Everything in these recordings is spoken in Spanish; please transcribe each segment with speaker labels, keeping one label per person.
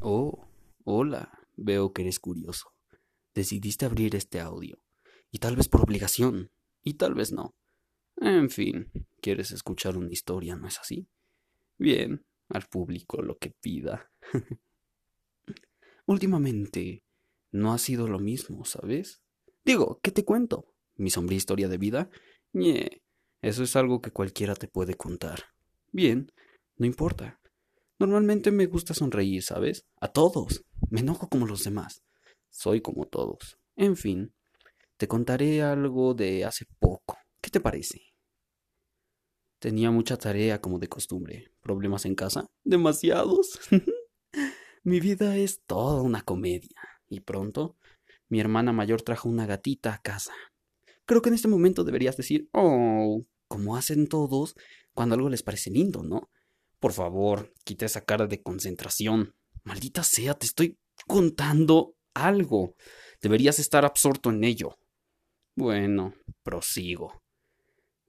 Speaker 1: Oh, hola, veo que eres curioso. Decidiste abrir este audio, y tal vez por obligación, y tal vez no. En fin, quieres escuchar una historia, ¿no es así? Bien, al público lo que pida. Últimamente no ha sido lo mismo, ¿sabes? Digo, ¿qué te cuento? ¿Mi sombría historia de vida? Ñe, eso es algo que cualquiera te puede contar. Bien, no importa. Normalmente me gusta sonreír, ¿sabes? A todos. Me enojo como los demás. Soy como todos. En fin, te contaré algo de hace poco. ¿Qué te parece? Tenía mucha tarea como de costumbre. ¿Problemas en casa? ¿Demasiados? Mi vida es toda una comedia. Y pronto, mi hermana mayor trajo una gatita a casa. Creo que en este momento deberías decir, oh, como hacen todos cuando algo les parece lindo, ¿no? Por favor, quita esa cara de concentración. Maldita sea, te estoy contando algo. Deberías estar absorto en ello. Bueno, prosigo.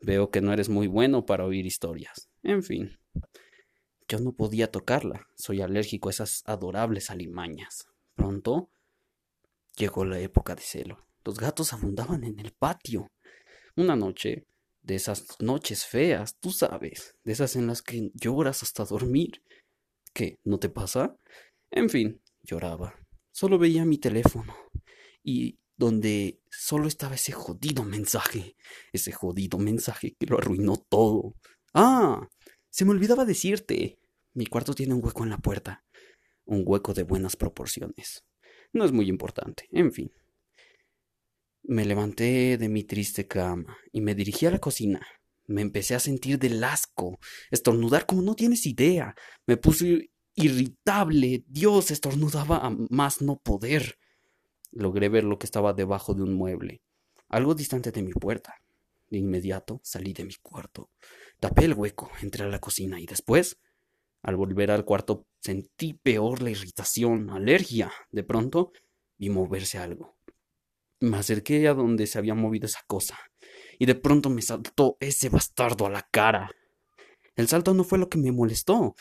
Speaker 1: Veo que no eres muy bueno para oír historias. En fin. Yo no podía tocarla. Soy alérgico a esas adorables alimañas. Pronto llegó la época de celo. Los gatos abundaban en el patio. Una noche de esas noches feas, tú sabes, de esas en las que lloras hasta dormir. ¿Qué? ¿No te pasa? En fin, lloraba. Solo veía mi teléfono y donde solo estaba ese jodido mensaje, ese jodido mensaje que lo arruinó todo. Ah, se me olvidaba decirte. Mi cuarto tiene un hueco en la puerta, un hueco de buenas proporciones. No es muy importante, en fin. Me levanté de mi triste cama y me dirigí a la cocina. Me empecé a sentir del asco, estornudar como no tienes idea. Me puse irritable. Dios, estornudaba a más no poder. Logré ver lo que estaba debajo de un mueble, algo distante de mi puerta. De inmediato salí de mi cuarto, tapé el hueco, entré a la cocina y después, al volver al cuarto, sentí peor la irritación, alergia. De pronto, vi moverse algo. Me acerqué a donde se había movido esa cosa, y de pronto me saltó ese bastardo a la cara. El salto no fue lo que me molestó.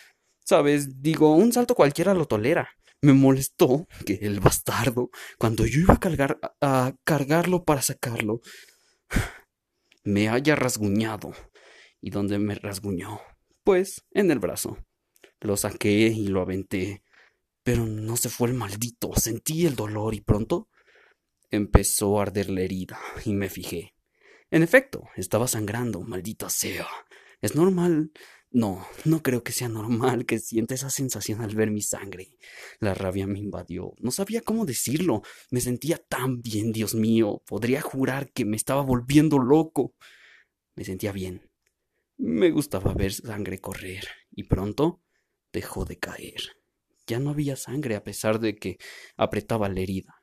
Speaker 1: Sabes, digo, un salto cualquiera lo tolera. Me molestó que el bastardo, cuando yo iba a cargar a cargarlo para sacarlo, me haya rasguñado. ¿Y dónde me rasguñó? Pues en el brazo. Lo saqué y lo aventé. Pero no se fue el maldito. Sentí el dolor y pronto Empezó a arder la herida y me fijé. En efecto, estaba sangrando, maldita sea. ¿Es normal? No, no creo que sea normal que sienta esa sensación al ver mi sangre. La rabia me invadió. No sabía cómo decirlo. Me sentía tan bien, Dios mío. Podría jurar que me estaba volviendo loco. Me sentía bien. Me gustaba ver sangre correr. Y pronto dejó de caer. Ya no había sangre a pesar de que apretaba la herida.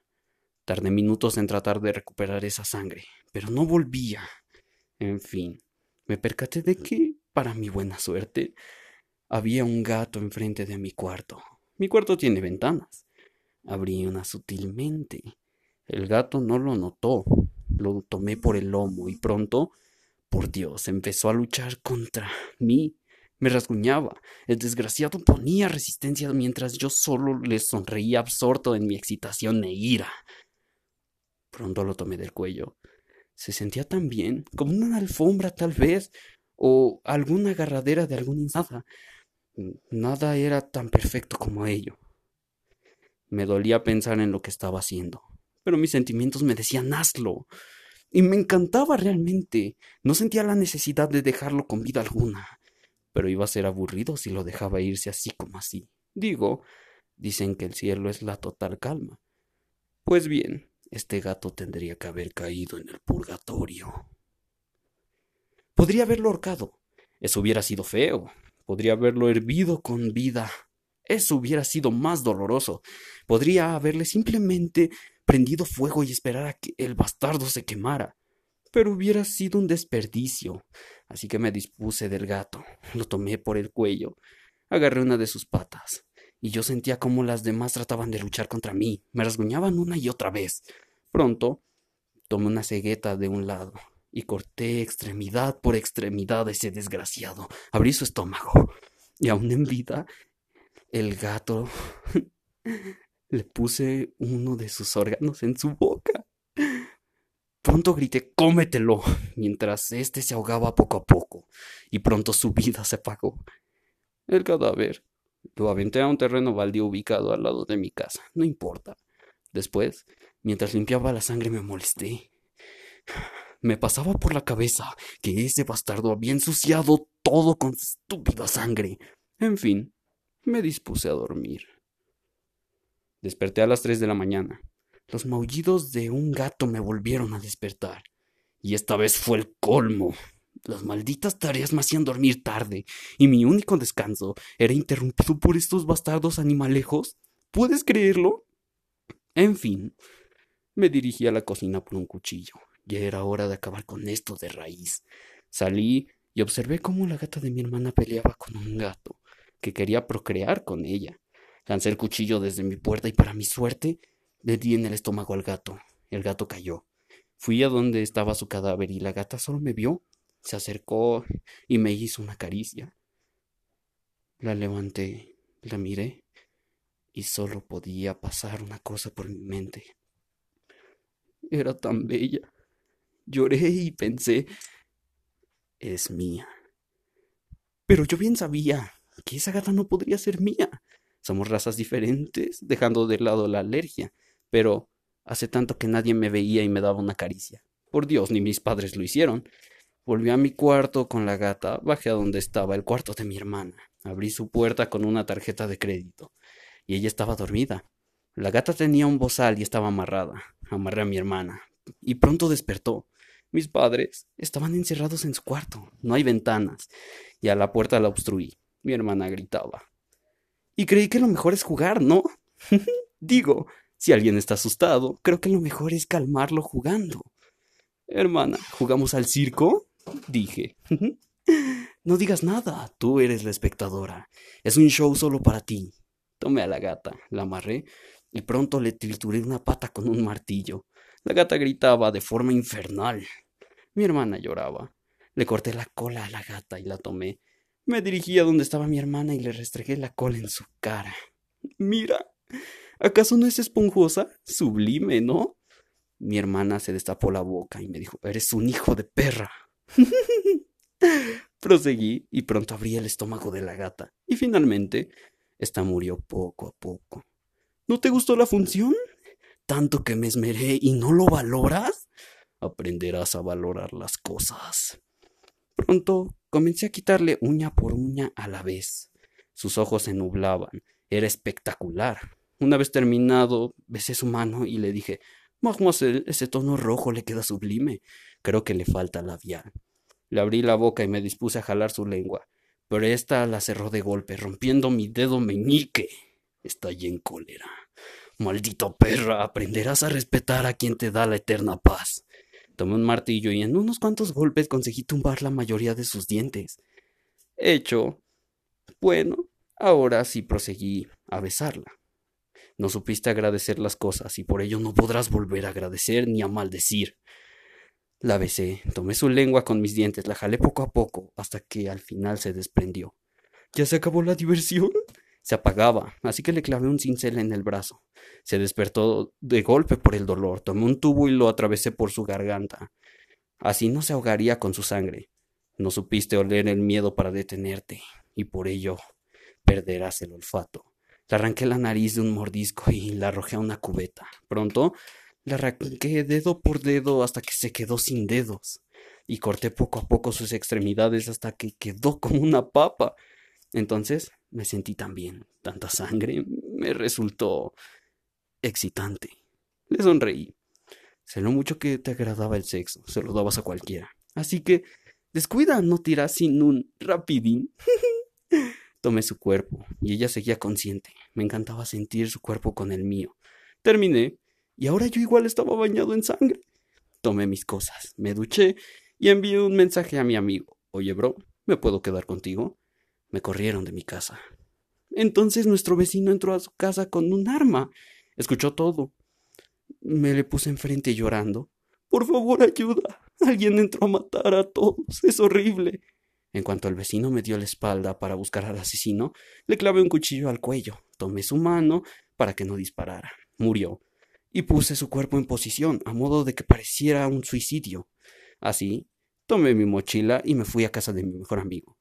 Speaker 1: Tardé minutos en tratar de recuperar esa sangre, pero no volvía. En fin, me percaté de que, para mi buena suerte, había un gato enfrente de mi cuarto. Mi cuarto tiene ventanas. Abrí una sutilmente. El gato no lo notó. Lo tomé por el lomo y pronto, por Dios, empezó a luchar contra mí. Me rasguñaba. El desgraciado ponía resistencia mientras yo solo le sonreía absorto en mi excitación e ira. Pronto lo tomé del cuello. Se sentía tan bien, como una alfombra tal vez, o alguna agarradera de alguna nada. Nada era tan perfecto como ello. Me dolía pensar en lo que estaba haciendo, pero mis sentimientos me decían hazlo. Y me encantaba realmente. No sentía la necesidad de dejarlo con vida alguna. Pero iba a ser aburrido si lo dejaba irse así como así. Digo, dicen que el cielo es la total calma. Pues bien, este gato tendría que haber caído en el purgatorio. Podría haberlo ahorcado. Eso hubiera sido feo. Podría haberlo hervido con vida. Eso hubiera sido más doloroso. Podría haberle simplemente prendido fuego y esperar a que el bastardo se quemara. Pero hubiera sido un desperdicio. Así que me dispuse del gato. Lo tomé por el cuello. Agarré una de sus patas y yo sentía como las demás trataban de luchar contra mí, me rasguñaban una y otra vez. Pronto tomé una cegueta de un lado y corté extremidad por extremidad a ese desgraciado. Abrí su estómago y aún en vida el gato Le puse uno de sus órganos en su boca. Pronto grité cómetelo, mientras éste se ahogaba poco a poco, y pronto su vida se apagó. El cadáver lo aventé a un terreno baldío ubicado al lado de mi casa. No importa. Después, mientras limpiaba la sangre, me molesté. Me pasaba por la cabeza que ese bastardo había ensuciado todo con estúpida sangre. En fin, me dispuse a dormir. Desperté a las tres de la mañana. Los maullidos de un gato me volvieron a despertar. Y esta vez fue el colmo. Las malditas tareas me hacían dormir tarde, y mi único descanso era interrumpido por estos bastardos animalejos. ¿Puedes creerlo? En fin, me dirigí a la cocina por un cuchillo. Ya era hora de acabar con esto de raíz. Salí y observé cómo la gata de mi hermana peleaba con un gato, que quería procrear con ella. Lancé el cuchillo desde mi puerta y para mi suerte le di en el estómago al gato. El gato cayó. Fui a donde estaba su cadáver y la gata solo me vio. Se acercó y me hizo una caricia. La levanté, la miré y solo podía pasar una cosa por mi mente. Era tan bella. Lloré y pensé, es mía. Pero yo bien sabía que esa gata no podría ser mía. Somos razas diferentes, dejando de lado la alergia pero hace tanto que nadie me veía y me daba una caricia. Por Dios, ni mis padres lo hicieron. Volví a mi cuarto con la gata, bajé a donde estaba el cuarto de mi hermana, abrí su puerta con una tarjeta de crédito, y ella estaba dormida. La gata tenía un bozal y estaba amarrada. Amarré a mi hermana, y pronto despertó. Mis padres estaban encerrados en su cuarto, no hay ventanas, y a la puerta la obstruí. Mi hermana gritaba. Y creí que lo mejor es jugar, ¿no? Digo, si alguien está asustado, creo que lo mejor es calmarlo jugando. Hermana, ¿jugamos al circo? Dije. no digas nada, tú eres la espectadora. Es un show solo para ti. Tomé a la gata, la amarré y pronto le trituré una pata con un martillo. La gata gritaba de forma infernal. Mi hermana lloraba. Le corté la cola a la gata y la tomé. Me dirigí a donde estaba mi hermana y le restregué la cola en su cara. Mira, ¿Acaso no es esponjosa? Sublime, ¿no? Mi hermana se destapó la boca y me dijo, eres un hijo de perra. Proseguí y pronto abrí el estómago de la gata. Y finalmente, esta murió poco a poco. ¿No te gustó la función? ¿Tanto que me esmeré y no lo valoras? Aprenderás a valorar las cosas. Pronto comencé a quitarle uña por uña a la vez. Sus ojos se nublaban. Era espectacular. Una vez terminado, besé su mano y le dije, Mademoiselle, ese tono rojo le queda sublime. Creo que le falta labial. Le abrí la boca y me dispuse a jalar su lengua, pero ésta la cerró de golpe, rompiendo mi dedo meñique. Estallé en cólera. Maldito perra, aprenderás a respetar a quien te da la eterna paz. Tomé un martillo y en unos cuantos golpes conseguí tumbar la mayoría de sus dientes. Hecho. Bueno, ahora sí proseguí a besarla. No supiste agradecer las cosas y por ello no podrás volver a agradecer ni a maldecir. La besé, tomé su lengua con mis dientes, la jalé poco a poco hasta que al final se desprendió. ¿Ya se acabó la diversión? Se apagaba, así que le clavé un cincel en el brazo. Se despertó de golpe por el dolor, tomé un tubo y lo atravesé por su garganta. Así no se ahogaría con su sangre. No supiste oler el miedo para detenerte, y por ello perderás el olfato. Le arranqué la nariz de un mordisco y la arrojé a una cubeta. Pronto le arranqué dedo por dedo hasta que se quedó sin dedos. Y corté poco a poco sus extremidades hasta que quedó como una papa. Entonces me sentí tan bien. Tanta sangre me resultó excitante. Le sonreí. Sé lo mucho que te agradaba el sexo. Se lo dabas a cualquiera. Así que descuida, no tiras sin un rapidín. Tomé su cuerpo y ella seguía consciente. Me encantaba sentir su cuerpo con el mío. Terminé y ahora yo igual estaba bañado en sangre. Tomé mis cosas, me duché y envié un mensaje a mi amigo. Oye, bro, ¿me puedo quedar contigo? Me corrieron de mi casa. Entonces nuestro vecino entró a su casa con un arma. Escuchó todo. Me le puse enfrente llorando. Por favor, ayuda. Alguien entró a matar a todos. Es horrible. En cuanto el vecino me dio la espalda para buscar al asesino, le clavé un cuchillo al cuello, tomé su mano, para que no disparara. Murió. Y puse su cuerpo en posición, a modo de que pareciera un suicidio. Así, tomé mi mochila y me fui a casa de mi mejor amigo.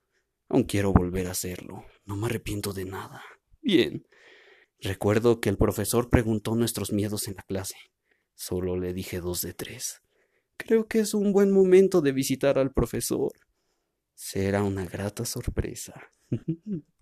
Speaker 1: Aún quiero volver a hacerlo. No me arrepiento de nada. Bien. Recuerdo que el profesor preguntó nuestros miedos en la clase. Solo le dije dos de tres. Creo que es un buen momento de visitar al profesor. Será una grata sorpresa.